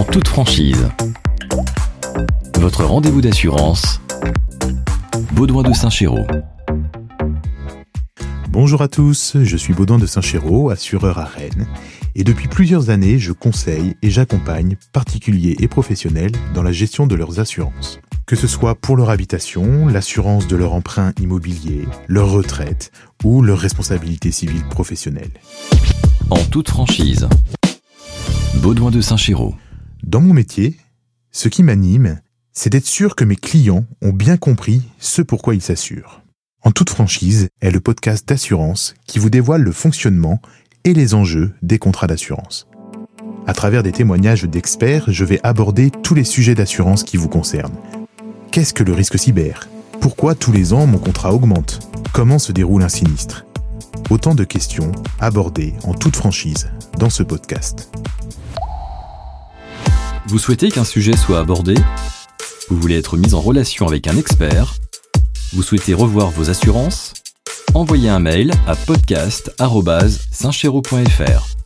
en toute franchise. Votre rendez-vous d'assurance, Baudouin de Saint-Chéraud. Bonjour à tous, je suis Baudouin de Saint-Chéraud, assureur à Rennes, et depuis plusieurs années, je conseille et j'accompagne particuliers et professionnels dans la gestion de leurs assurances. Que ce soit pour leur habitation, l'assurance de leur emprunt immobilier, leur retraite ou leur responsabilité civile professionnelle. En toute franchise, Baudouin de Saint-Chéraud. Dans mon métier, ce qui m'anime, c'est d'être sûr que mes clients ont bien compris ce pourquoi ils s'assurent. En toute franchise est le podcast d'assurance qui vous dévoile le fonctionnement et les enjeux des contrats d'assurance. À travers des témoignages d'experts, je vais aborder tous les sujets d'assurance qui vous concernent. Qu'est-ce que le risque cyber? Pourquoi tous les ans mon contrat augmente? Comment se déroule un sinistre? Autant de questions abordées en toute franchise dans ce podcast. Vous souhaitez qu'un sujet soit abordé? Vous voulez être mis en relation avec un expert? Vous souhaitez revoir vos assurances? Envoyez un mail à podcast.saintchéraud.fr.